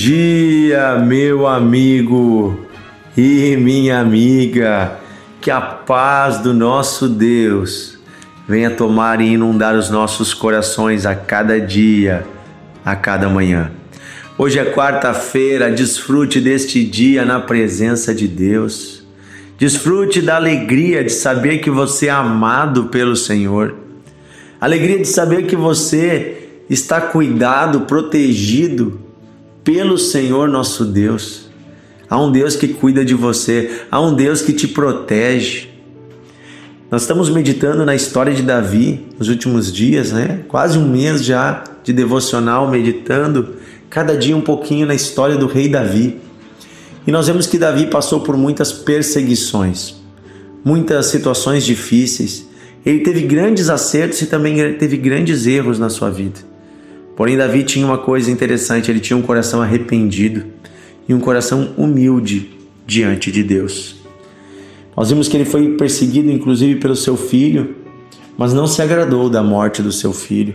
dia, meu amigo e minha amiga. Que a paz do nosso Deus venha tomar e inundar os nossos corações a cada dia, a cada manhã. Hoje é quarta-feira, desfrute deste dia na presença de Deus. Desfrute da alegria de saber que você é amado pelo Senhor. Alegria de saber que você está cuidado, protegido pelo Senhor nosso Deus. Há um Deus que cuida de você, há um Deus que te protege. Nós estamos meditando na história de Davi nos últimos dias, né? Quase um mês já de devocional meditando cada dia um pouquinho na história do rei Davi. E nós vemos que Davi passou por muitas perseguições, muitas situações difíceis. Ele teve grandes acertos e também teve grandes erros na sua vida. Porém, Davi tinha uma coisa interessante: ele tinha um coração arrependido e um coração humilde diante de Deus. Nós vimos que ele foi perseguido, inclusive, pelo seu filho, mas não se agradou da morte do seu filho.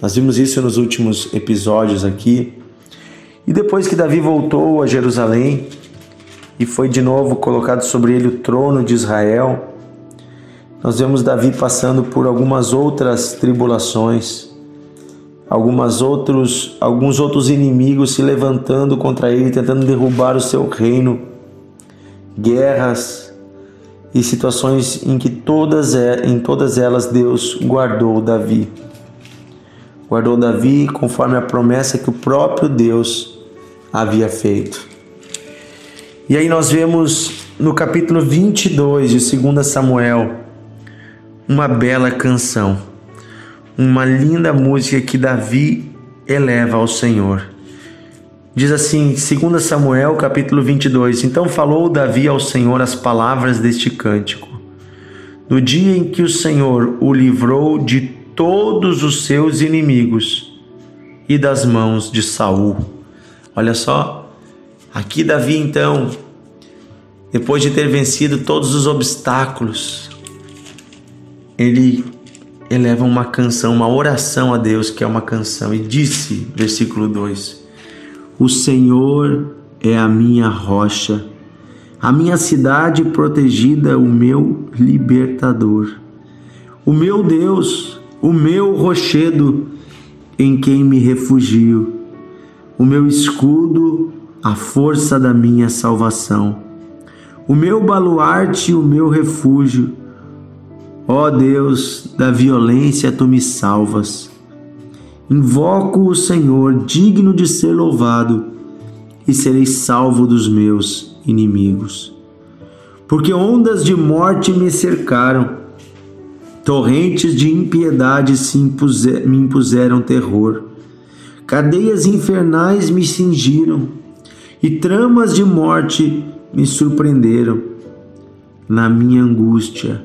Nós vimos isso nos últimos episódios aqui. E depois que Davi voltou a Jerusalém e foi de novo colocado sobre ele o trono de Israel, nós vemos Davi passando por algumas outras tribulações algumas outros, alguns outros inimigos se levantando contra ele, tentando derrubar o seu reino, guerras e situações em que todas, em todas elas Deus guardou Davi. Guardou Davi conforme a promessa que o próprio Deus havia feito. E aí nós vemos no capítulo 22 de 2 Samuel uma bela canção uma linda música que Davi eleva ao Senhor. Diz assim, 2 Samuel, capítulo 22: Então falou Davi ao Senhor as palavras deste cântico. No dia em que o Senhor o livrou de todos os seus inimigos e das mãos de Saul. Olha só, aqui Davi então, depois de ter vencido todos os obstáculos, ele eleva uma canção, uma oração a Deus, que é uma canção, e disse, versículo 2: O Senhor é a minha rocha, a minha cidade protegida, o meu libertador, o meu Deus, o meu rochedo em quem me refugio, o meu escudo, a força da minha salvação, o meu baluarte, o meu refúgio Ó Deus, da violência tu me salvas. Invoco o Senhor, digno de ser louvado, e serei salvo dos meus inimigos. Porque ondas de morte me cercaram, torrentes de impiedade se impuser, me impuseram terror, cadeias infernais me cingiram, e tramas de morte me surpreenderam. Na minha angústia,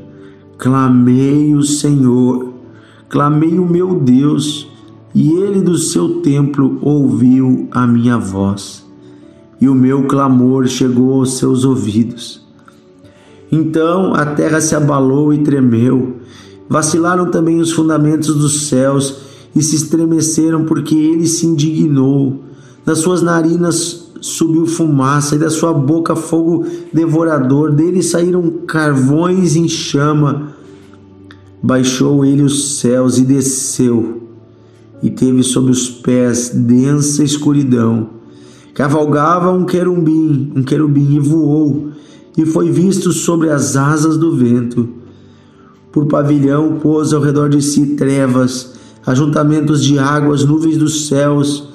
Clamei o Senhor, clamei o meu Deus, e ele do seu templo ouviu a minha voz, e o meu clamor chegou aos seus ouvidos. Então a terra se abalou e tremeu, vacilaram também os fundamentos dos céus e se estremeceram, porque ele se indignou. Das suas narinas subiu fumaça e da sua boca fogo devorador, dele saíram carvões em chama. Baixou ele os céus e desceu, e teve sob os pés densa escuridão. Cavalgava um querubim, um querubim e voou, e foi visto sobre as asas do vento. Por pavilhão pôs ao redor de si trevas, ajuntamentos de águas, nuvens dos céus,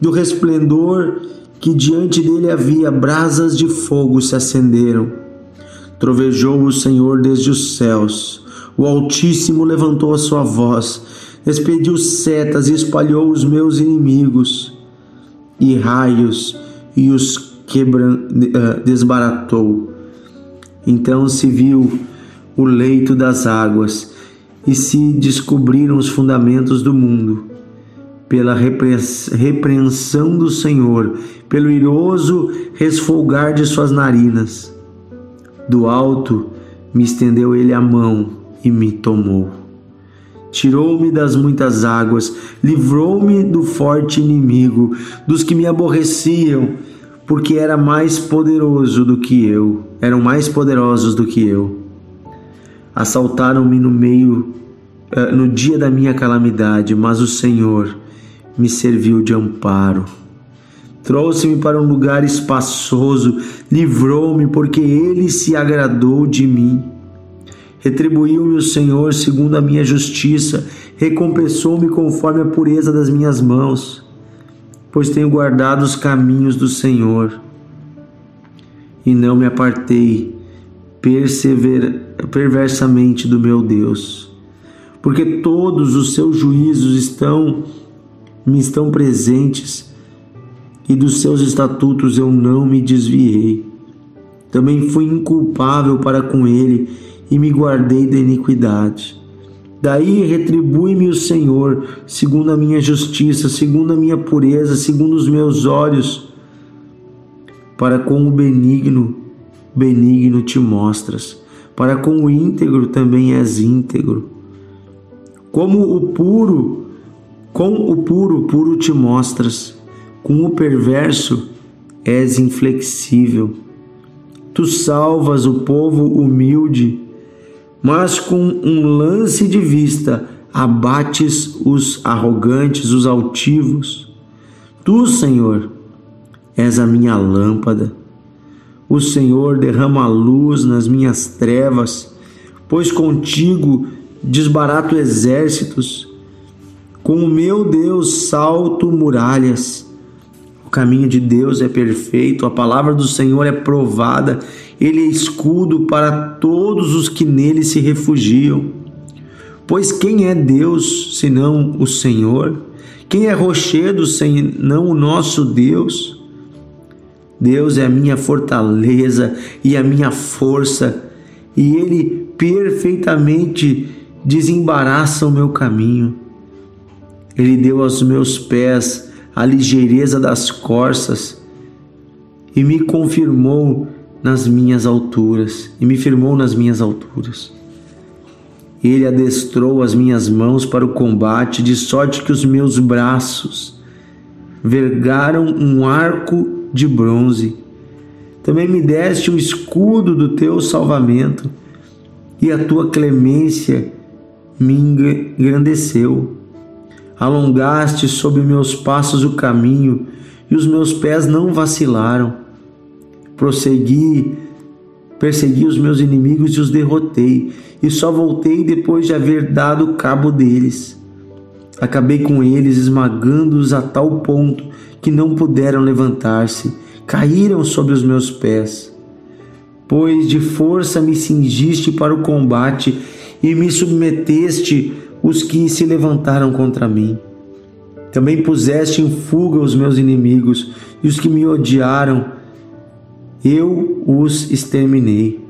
do resplendor que diante dele havia brasas de fogo se acenderam. Trovejou o Senhor desde os céus, o Altíssimo levantou a sua voz, expediu setas e espalhou os meus inimigos, e raios, e os quebra, uh, desbaratou. Então se viu o leito das águas, e se descobriram os fundamentos do mundo pela repreensão do Senhor, pelo iroso resfolgar de suas narinas. Do alto me estendeu ele a mão e me tomou. Tirou-me das muitas águas, livrou-me do forte inimigo, dos que me aborreciam, porque era mais poderoso do que eu, eram mais poderosos do que eu. Assaltaram-me no meio eh, no dia da minha calamidade, mas o Senhor me serviu de amparo. Trouxe-me para um lugar espaçoso, livrou-me, porque ele se agradou de mim. Retribuiu-me o Senhor segundo a minha justiça, recompensou-me conforme a pureza das minhas mãos, pois tenho guardado os caminhos do Senhor e não me apartei persever, perversamente do meu Deus, porque todos os seus juízos estão me estão presentes e dos seus estatutos eu não me desviei. Também fui inculpável para com ele e me guardei da iniquidade. Daí retribui-me o Senhor, segundo a minha justiça, segundo a minha pureza, segundo os meus olhos, para com o benigno, benigno te mostras, para com o íntegro também és íntegro. Como o puro, com o puro, puro te mostras, com o perverso és inflexível. Tu salvas o povo humilde mas com um lance de vista abates os arrogantes, os altivos. Tu, Senhor, és a minha lâmpada. O Senhor derrama luz nas minhas trevas, pois contigo desbarato exércitos. Com o meu Deus salto muralhas. O caminho de Deus é perfeito, a palavra do Senhor é provada ele é escudo para todos os que nele se refugiam. Pois quem é Deus senão o Senhor? Quem é rochedo senão o nosso Deus? Deus é a minha fortaleza e a minha força, e Ele perfeitamente desembaraça o meu caminho. Ele deu aos meus pés a ligeireza das corças e me confirmou nas minhas alturas e me firmou nas minhas alturas. Ele adestrou as minhas mãos para o combate, de sorte que os meus braços vergaram um arco de bronze. Também me deste o escudo do teu salvamento, e a tua clemência me engrandeceu. Alongaste sob meus passos o caminho, e os meus pés não vacilaram prossegui, persegui os meus inimigos e os derrotei, e só voltei depois de haver dado cabo deles. Acabei com eles, esmagando-os a tal ponto que não puderam levantar-se, caíram sobre os meus pés. Pois de força me cingiste para o combate e me submeteste os que se levantaram contra mim. Também puseste em fuga os meus inimigos e os que me odiaram eu os exterminei.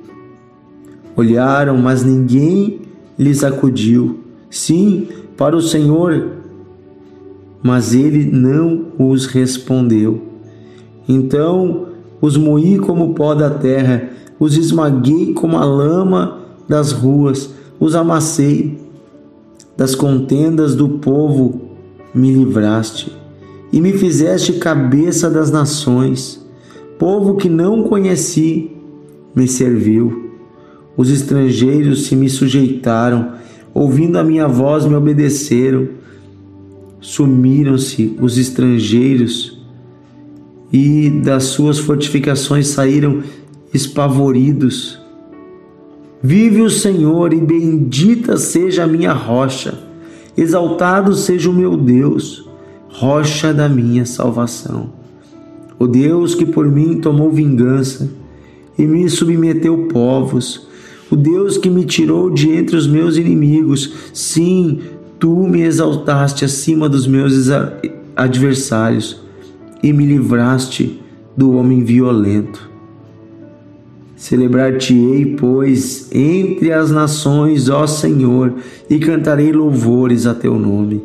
Olharam, mas ninguém lhes acudiu. Sim, para o Senhor, mas ele não os respondeu. Então os moí como pó da terra, os esmaguei como a lama das ruas, os amassei. Das contendas do povo me livraste e me fizeste cabeça das nações povo que não conheci me serviu. Os estrangeiros se me sujeitaram, ouvindo a minha voz me obedeceram. Sumiram-se os estrangeiros e das suas fortificações saíram espavoridos. Vive o Senhor e bendita seja a minha rocha, exaltado seja o meu Deus, rocha da minha salvação o Deus que por mim tomou vingança e me submeteu povos, o Deus que me tirou de entre os meus inimigos. Sim, tu me exaltaste acima dos meus adversários e me livraste do homem violento. Celebrar-te-ei, pois, entre as nações, ó Senhor, e cantarei louvores a teu nome.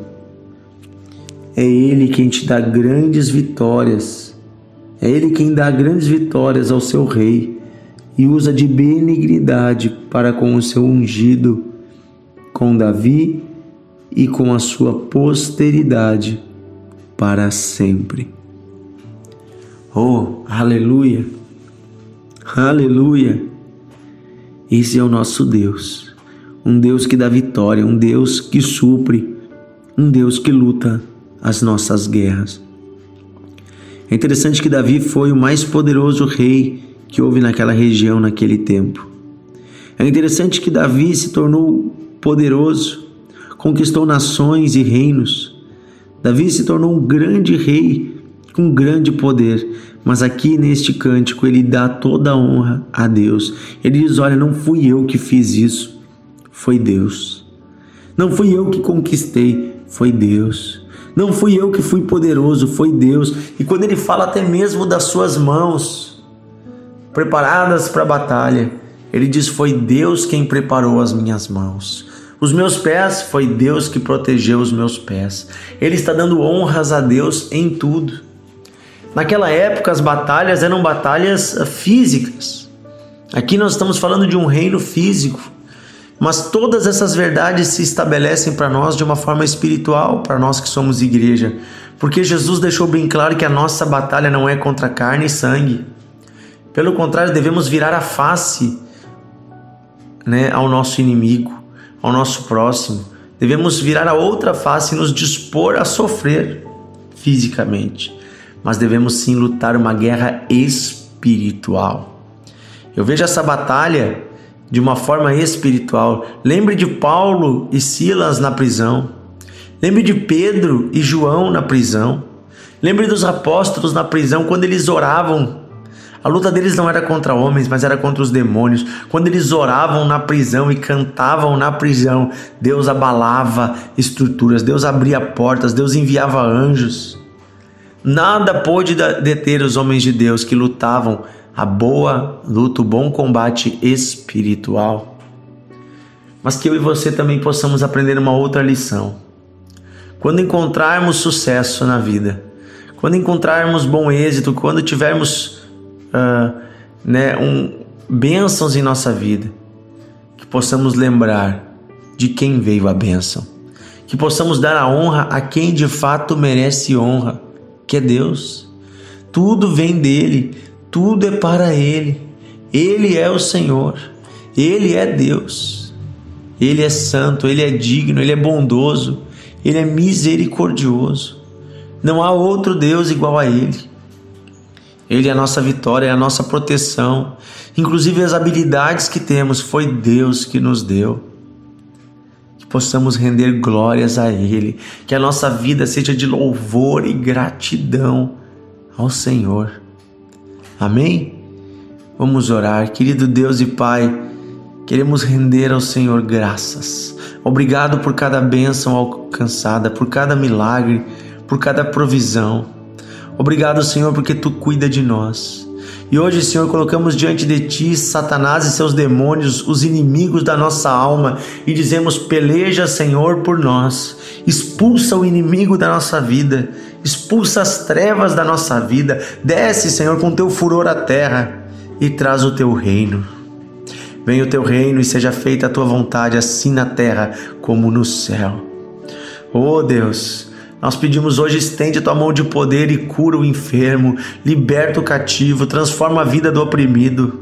É Ele quem te dá grandes vitórias é Ele quem dá grandes vitórias ao seu rei e usa de benignidade para com o seu ungido, com Davi e com a sua posteridade para sempre. Oh, aleluia! Aleluia! Esse é o nosso Deus, um Deus que dá vitória, um Deus que supre, um Deus que luta as nossas guerras. É interessante que Davi foi o mais poderoso rei que houve naquela região naquele tempo. É interessante que Davi se tornou poderoso, conquistou nações e reinos. Davi se tornou um grande rei com grande poder, mas aqui neste cântico ele dá toda a honra a Deus. Ele diz: Olha, não fui eu que fiz isso, foi Deus. Não fui eu que conquistei, foi Deus. Não fui eu que fui poderoso, foi Deus. E quando ele fala até mesmo das suas mãos preparadas para a batalha, ele diz: Foi Deus quem preparou as minhas mãos. Os meus pés, foi Deus que protegeu os meus pés. Ele está dando honras a Deus em tudo. Naquela época, as batalhas eram batalhas físicas. Aqui nós estamos falando de um reino físico. Mas todas essas verdades se estabelecem para nós de uma forma espiritual, para nós que somos igreja, porque Jesus deixou bem claro que a nossa batalha não é contra carne e sangue. Pelo contrário, devemos virar a face né, ao nosso inimigo, ao nosso próximo. Devemos virar a outra face e nos dispor a sofrer fisicamente. Mas devemos sim lutar uma guerra espiritual. Eu vejo essa batalha de uma forma espiritual. Lembre de Paulo e Silas na prisão. Lembre de Pedro e João na prisão. Lembre dos apóstolos na prisão quando eles oravam. A luta deles não era contra homens, mas era contra os demônios. Quando eles oravam na prisão e cantavam na prisão, Deus abalava estruturas, Deus abria portas, Deus enviava anjos. Nada pôde deter os homens de Deus que lutavam a boa luta, o bom combate espiritual. Mas que eu e você também possamos aprender uma outra lição. Quando encontrarmos sucesso na vida, quando encontrarmos bom êxito, quando tivermos uh, né, um, bênçãos em nossa vida, que possamos lembrar de quem veio a bênção, que possamos dar a honra a quem de fato merece honra, que é Deus. Tudo vem dele, tudo é para Ele. Ele é o Senhor, Ele é Deus, Ele é santo, Ele é digno, Ele é bondoso, Ele é misericordioso. Não há outro Deus igual a Ele. Ele é a nossa vitória, é a nossa proteção. Inclusive as habilidades que temos foi Deus que nos deu. Possamos render glórias a Ele, que a nossa vida seja de louvor e gratidão ao Senhor. Amém? Vamos orar. Querido Deus e Pai, queremos render ao Senhor graças. Obrigado por cada bênção alcançada, por cada milagre, por cada provisão. Obrigado, Senhor, porque tu cuida de nós. E hoje, Senhor, colocamos diante de ti Satanás e seus demônios, os inimigos da nossa alma, e dizemos: peleja, Senhor, por nós. Expulsa o inimigo da nossa vida, expulsa as trevas da nossa vida. Desce, Senhor, com teu furor à terra e traz o teu reino. Venha o teu reino e seja feita a tua vontade, assim na terra como no céu. Oh Deus, nós pedimos hoje, estende a tua mão de poder e cura o enfermo, liberta o cativo, transforma a vida do oprimido.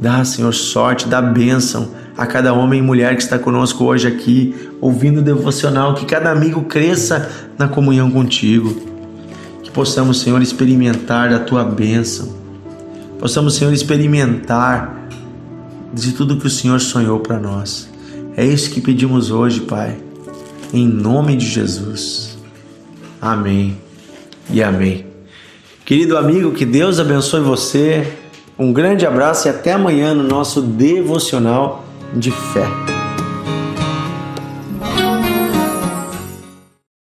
Dá, Senhor, sorte, dá bênção a cada homem e mulher que está conosco hoje aqui, ouvindo o devocional, que cada amigo cresça na comunhão contigo. Que possamos, Senhor, experimentar da tua bênção. Possamos, Senhor, experimentar de tudo que o Senhor sonhou para nós. É isso que pedimos hoje, Pai. Em nome de Jesus. Amém e amém. Querido amigo, que Deus abençoe você. Um grande abraço e até amanhã no nosso devocional de fé.